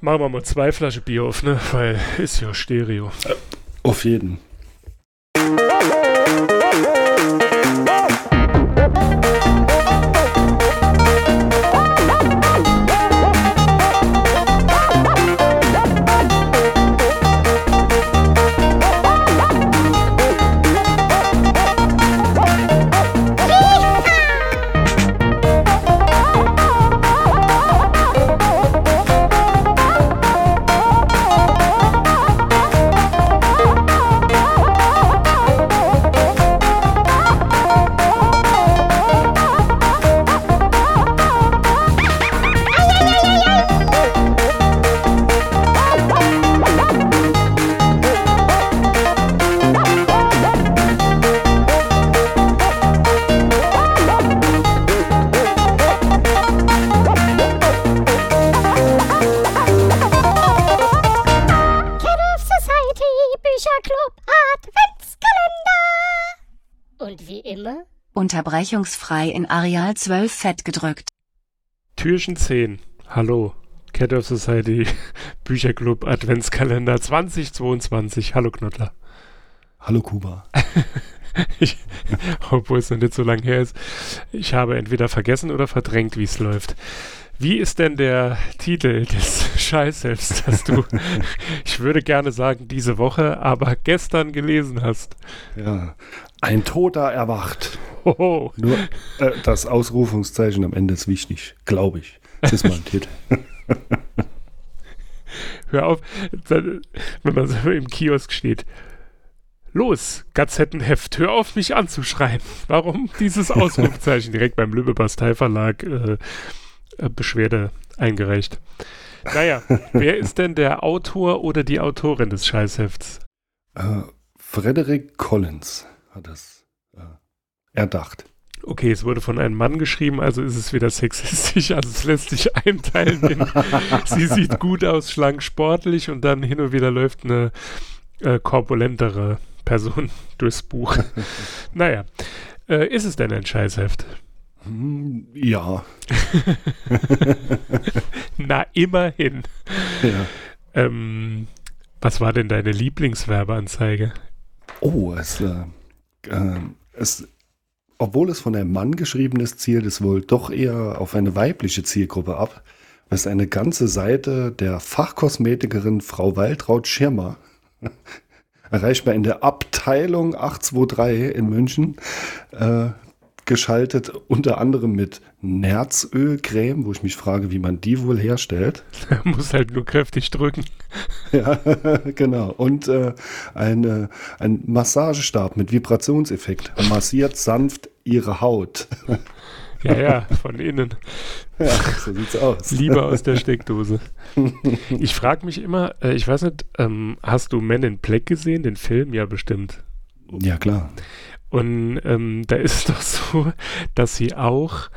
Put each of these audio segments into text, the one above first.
Machen wir mal zwei Flaschen Bier auf, ne? Weil ist ja Stereo. Auf jeden. Unterbrechungsfrei in Areal 12 fett gedrückt. Türchen 10. Hallo. Cat of Society Bücherclub Adventskalender 2022. Hallo Knottler. Hallo Kuba. Ich, obwohl es noch nicht so lange her ist. Ich habe entweder vergessen oder verdrängt, wie es läuft. Wie ist denn der Titel des Scheißhefts, das du, ich würde gerne sagen, diese Woche, aber gestern gelesen hast? Ja. Ein Toter erwacht. Nur äh, das Ausrufungszeichen am Ende ist wichtig, glaube ich. Das ist mein Titel. Hör auf, wenn man so im Kiosk steht. Los, Gazettenheft, hör auf, mich anzuschreien. Warum dieses Ausrufezeichen direkt beim Lübbe Bastei Verlag äh, äh, Beschwerde eingereicht? Naja, wer ist denn der Autor oder die Autorin des Scheißhefts? Äh, Frederick Collins hat äh, erdacht. Okay, es wurde von einem Mann geschrieben, also ist es wieder sexistisch, also es lässt sich einteilen in, sie sieht gut aus, schlank, sportlich und dann hin und wieder läuft eine äh, korpulentere Person durchs Buch. naja, äh, ist es denn ein Scheißheft? Hm, ja. Na, immerhin. ja. Ähm, was war denn deine Lieblingswerbeanzeige? Oh, es, äh, äh, es, obwohl es von einem Mann geschrieben ist, zielt es wohl doch eher auf eine weibliche Zielgruppe ab. Ist eine ganze Seite der Fachkosmetikerin Frau Waltraud Schirmer. Erreichbar in der Abteilung 823 in München. Äh, geschaltet unter anderem mit Nerzölcreme, wo ich mich frage, wie man die wohl herstellt. Muss halt nur kräftig drücken. Ja, genau. Und äh, ein, äh, ein Massagestab mit Vibrationseffekt. Massiert sanft ihre Haut. Ja, ja, von innen. ja, so sieht's aus. Lieber aus der Steckdose. Ich frage mich immer, äh, ich weiß nicht, ähm, hast du Men in Black gesehen, den Film? Ja, bestimmt. Ja, klar. Und ähm, da ist es doch so, dass sie auch,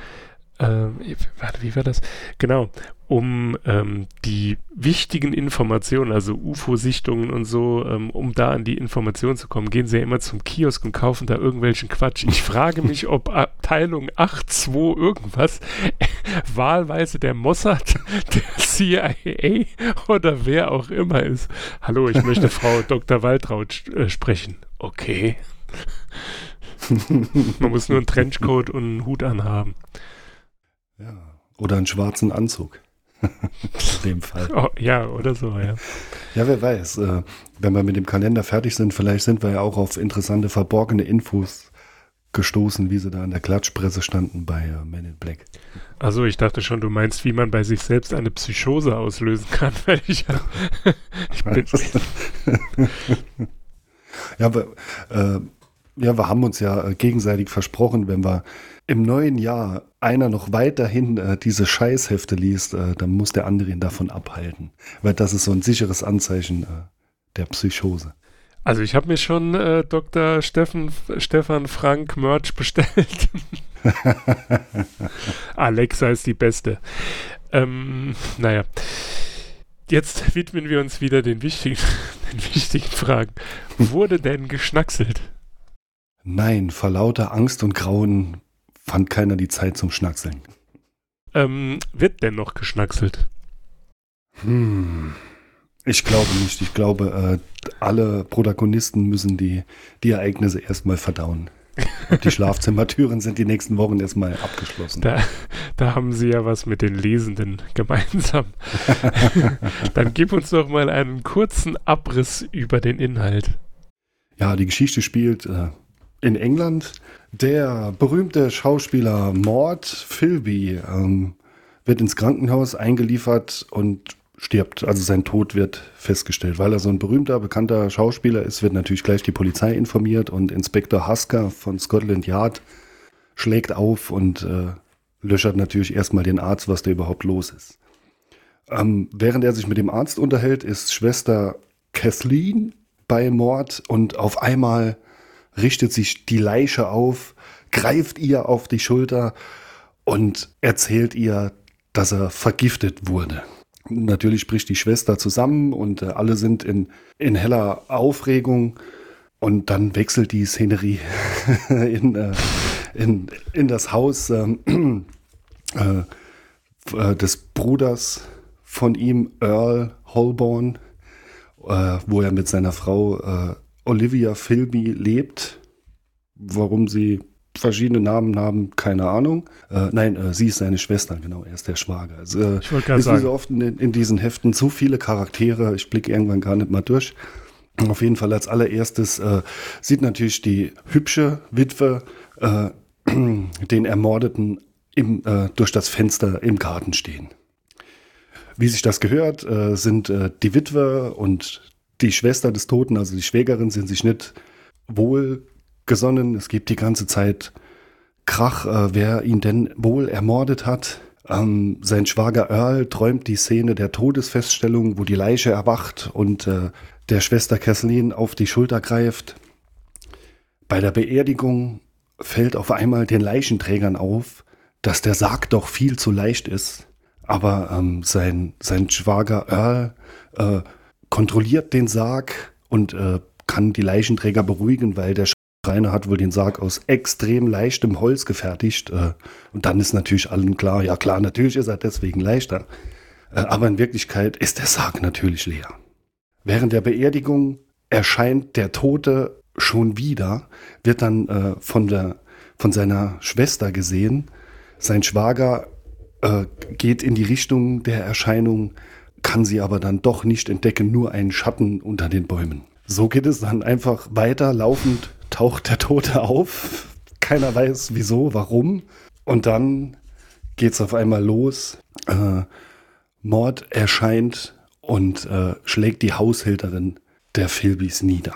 ähm, warte, wie war das? Genau, um ähm, die wichtigen Informationen, also UFO-Sichtungen und so, ähm, um da an die Informationen zu kommen, gehen sie ja immer zum Kiosk und kaufen da irgendwelchen Quatsch. Ich frage mich, ob Abteilung 8.2 irgendwas wahlweise der Mossad, der CIA oder wer auch immer ist. Hallo, ich möchte Frau Dr. Waltraud äh, sprechen. Okay. Man muss nur einen Trenchcoat und einen Hut anhaben. Ja. Oder einen schwarzen Anzug. In dem Fall. Oh, ja, oder so, ja. Ja, wer weiß. Äh, wenn wir mit dem Kalender fertig sind, vielleicht sind wir ja auch auf interessante, verborgene Infos gestoßen, wie sie da in der Klatschpresse standen bei äh, Men in Black. Also ich dachte schon, du meinst, wie man bei sich selbst eine Psychose auslösen kann, weil ich, ich bin, Ja, aber, äh, ja, wir haben uns ja äh, gegenseitig versprochen, wenn wir im neuen Jahr einer noch weiterhin äh, diese Scheißhefte liest, äh, dann muss der andere ihn davon abhalten. Weil das ist so ein sicheres Anzeichen äh, der Psychose. Also ich habe mir schon äh, Dr. Steffen, Stefan Frank Merch bestellt. Alexa ist die beste. Ähm, naja. Jetzt widmen wir uns wieder den wichtigen, den wichtigen Fragen. Wurde denn geschnackselt? Nein, vor lauter Angst und Grauen fand keiner die Zeit zum Schnackseln. Ähm, wird denn noch geschnackselt? Hm. Ich glaube nicht. Ich glaube, äh, alle Protagonisten müssen die, die Ereignisse erstmal verdauen. Die Schlafzimmertüren sind die nächsten Wochen erstmal abgeschlossen. Da, da haben Sie ja was mit den Lesenden gemeinsam. Dann gib uns doch mal einen kurzen Abriss über den Inhalt. Ja, die Geschichte spielt äh, in England. Der berühmte Schauspieler Mort Philby ähm, wird ins Krankenhaus eingeliefert und stirbt. Also sein Tod wird festgestellt. Weil er so ein berühmter, bekannter Schauspieler ist, wird natürlich gleich die Polizei informiert und Inspektor Husker von Scotland Yard schlägt auf und äh, löchert natürlich erstmal den Arzt, was da überhaupt los ist. Ähm, während er sich mit dem Arzt unterhält, ist Schwester Kathleen bei Mord und auf einmal richtet sich die Leiche auf, greift ihr auf die Schulter und erzählt ihr, dass er vergiftet wurde. Natürlich spricht die Schwester zusammen und äh, alle sind in, in heller Aufregung. Und dann wechselt die Szenerie in, äh, in, in das Haus äh, äh, des Bruders von ihm, Earl Holborn, äh, wo er mit seiner Frau Olivia Philby lebt. Warum sie verschiedene Namen haben, keine Ahnung. Äh, nein, äh, sie ist seine Schwester, genau, er ist der Schwager. Also, äh, ich wollte gerade sagen. so oft in, in, diesen Heften zu viele Charaktere, ich blicke irgendwann gar nicht mal durch. Auf jeden Fall als allererstes äh, sieht natürlich die hübsche Witwe äh, den Ermordeten im, äh, durch das Fenster im Garten stehen. Wie sich das gehört, sind die Witwe und die Schwester des Toten, also die Schwägerin, sind sich nicht wohl gesonnen. Es gibt die ganze Zeit Krach, äh, wer ihn denn wohl ermordet hat. Ähm, sein Schwager Earl träumt die Szene der Todesfeststellung, wo die Leiche erwacht und äh, der Schwester Kathleen auf die Schulter greift. Bei der Beerdigung fällt auf einmal den Leichenträgern auf, dass der Sarg doch viel zu leicht ist. Aber ähm, sein, sein Schwager Earl äh, kontrolliert den Sarg und äh, kann die Leichenträger beruhigen, weil der Rainer hat wohl den Sarg aus extrem leichtem Holz gefertigt. Äh, und dann ist natürlich allen klar, ja klar, natürlich ist er deswegen leichter. Äh, aber in Wirklichkeit ist der Sarg natürlich leer. Während der Beerdigung erscheint der Tote schon wieder, wird dann äh, von, der, von seiner Schwester gesehen. Sein Schwager geht in die Richtung der Erscheinung, kann sie aber dann doch nicht entdecken, nur einen Schatten unter den Bäumen. So geht es dann einfach weiter laufend taucht der Tote auf. Keiner weiß wieso, warum. Und dann geht es auf einmal los. Äh, Mord erscheint und äh, schlägt die Haushälterin der Philbys nieder.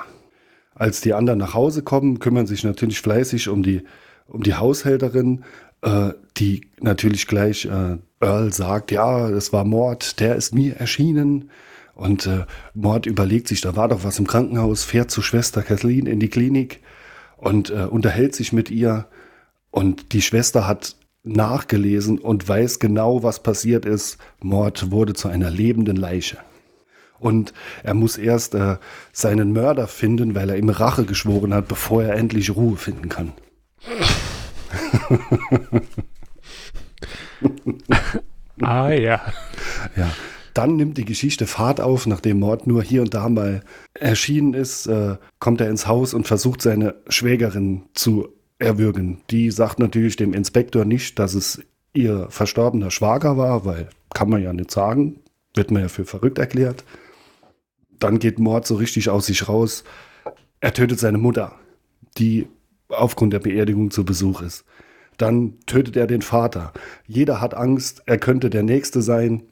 Als die anderen nach Hause kommen, kümmern sich natürlich fleißig um die, um die Haushälterin, äh, die natürlich gleich äh, Earl sagt, ja, es war Mord, der ist mir erschienen. Und äh, Mord überlegt sich, da war doch was im Krankenhaus, fährt zu Schwester Kathleen in die Klinik und äh, unterhält sich mit ihr. Und die Schwester hat nachgelesen und weiß genau, was passiert ist. Mord wurde zu einer lebenden Leiche. Und er muss erst äh, seinen Mörder finden, weil er ihm Rache geschworen hat, bevor er endlich Ruhe finden kann. ah ja. Ja. Dann nimmt die Geschichte Fahrt auf, nachdem Mord nur hier und da mal erschienen ist, äh, kommt er ins Haus und versucht seine Schwägerin zu erwürgen. Die sagt natürlich dem Inspektor nicht, dass es ihr verstorbener Schwager war, weil kann man ja nicht sagen, wird man ja für verrückt erklärt. Dann geht Mord so richtig aus sich raus. Er tötet seine Mutter, die aufgrund der Beerdigung zu Besuch ist. Dann tötet er den Vater. Jeder hat Angst, er könnte der Nächste sein.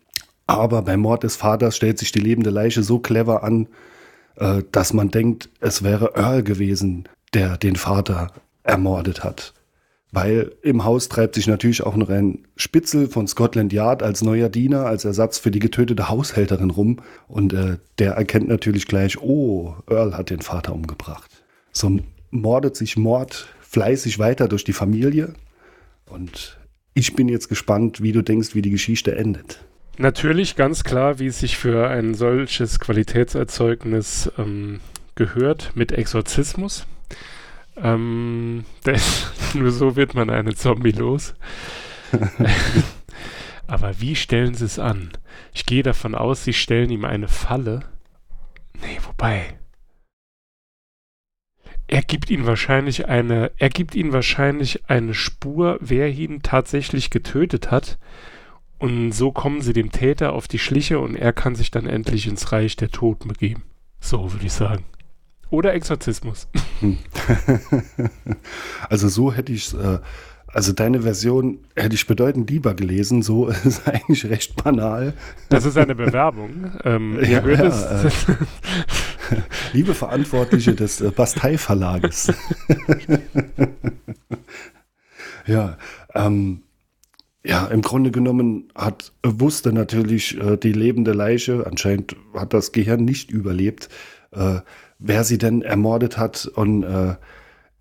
Aber beim Mord des Vaters stellt sich die lebende Leiche so clever an, äh, dass man denkt, es wäre Earl gewesen, der den Vater ermordet hat. Weil im Haus treibt sich natürlich auch noch ein Spitzel von Scotland Yard als neuer Diener, als Ersatz für die getötete Haushälterin rum. Und äh, der erkennt natürlich gleich, oh, Earl hat den Vater umgebracht. So mordet sich Mord fleißig weiter durch die Familie. Und ich bin jetzt gespannt, wie du denkst, wie die Geschichte endet. Natürlich, ganz klar, wie es sich für ein solches Qualitätserzeugnis ähm, gehört, mit Exorzismus. Ähm, denn nur so wird man eine Zombie los. Aber wie stellen sie es an? Ich gehe davon aus, sie stellen ihm eine Falle. Nee, wobei. Er gibt ihnen wahrscheinlich eine, er gibt ihnen wahrscheinlich eine Spur, wer ihn tatsächlich getötet hat. Und so kommen sie dem Täter auf die Schliche und er kann sich dann endlich ins Reich der Toten begeben. So würde ich sagen. Oder Exorzismus. Hm. also so hätte ich es, äh, also deine Version hätte ich bedeutend lieber gelesen. So ist eigentlich recht banal. Das ist eine Bewerbung. Ähm, ja, ja, äh, liebe Verantwortliche des äh, Bastei-Verlages. ja, ähm, ja, im Grunde genommen hat wusste natürlich äh, die lebende Leiche, anscheinend hat das Gehirn nicht überlebt, äh, wer sie denn ermordet hat. Und äh,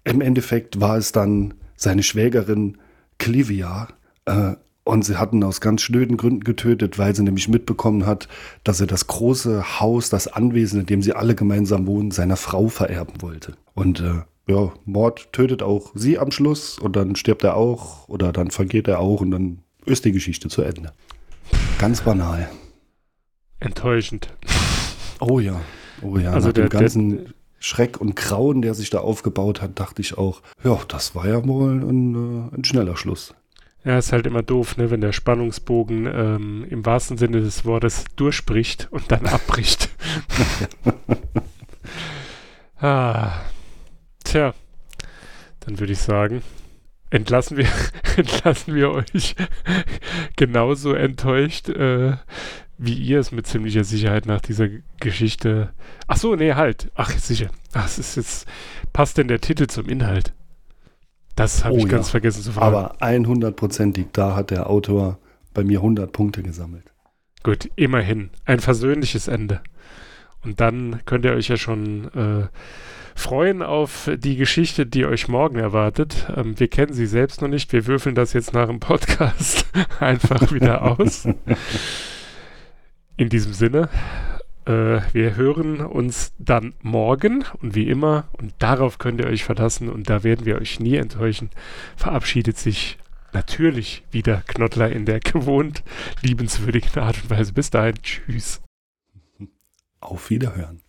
im Endeffekt war es dann seine Schwägerin Clivia. Und sie hatten aus ganz schnöden Gründen getötet, weil sie nämlich mitbekommen hat, dass er das große Haus, das Anwesen, in dem sie alle gemeinsam wohnen, seiner Frau vererben wollte. Und äh, ja, Mord tötet auch sie am Schluss und dann stirbt er auch oder dann vergeht er auch und dann ist die Geschichte zu Ende. Ganz banal. Enttäuschend. Oh ja. Oh ja, also nach der, dem ganzen der, Schreck und Grauen, der sich da aufgebaut hat, dachte ich auch, ja, das war ja wohl ein, äh, ein schneller Schluss. Ja, ist halt immer doof, ne, wenn der Spannungsbogen ähm, im wahrsten Sinne des Wortes durchbricht und dann abbricht. ah, tja, dann würde ich sagen, entlassen wir, entlassen wir euch genauso enttäuscht, äh, wie ihr es mit ziemlicher Sicherheit nach dieser Geschichte. Ach so, nee, halt. Ach, sicher. Ach, es ist jetzt. Passt denn der Titel zum Inhalt? Das habe oh, ich ganz vergessen zu fragen. Aber 100%ig, da hat der Autor bei mir 100 Punkte gesammelt. Gut, immerhin. Ein versöhnliches Ende. Und dann könnt ihr euch ja schon äh, freuen auf die Geschichte, die euch morgen erwartet. Ähm, wir kennen sie selbst noch nicht. Wir würfeln das jetzt nach dem Podcast einfach wieder aus. In diesem Sinne, äh, wir hören uns dann morgen und wie immer, und darauf könnt ihr euch verlassen und da werden wir euch nie enttäuschen, verabschiedet sich natürlich wieder Knottler in der gewohnt liebenswürdigen Art und Weise. Bis dahin, tschüss. Auf Wiederhören.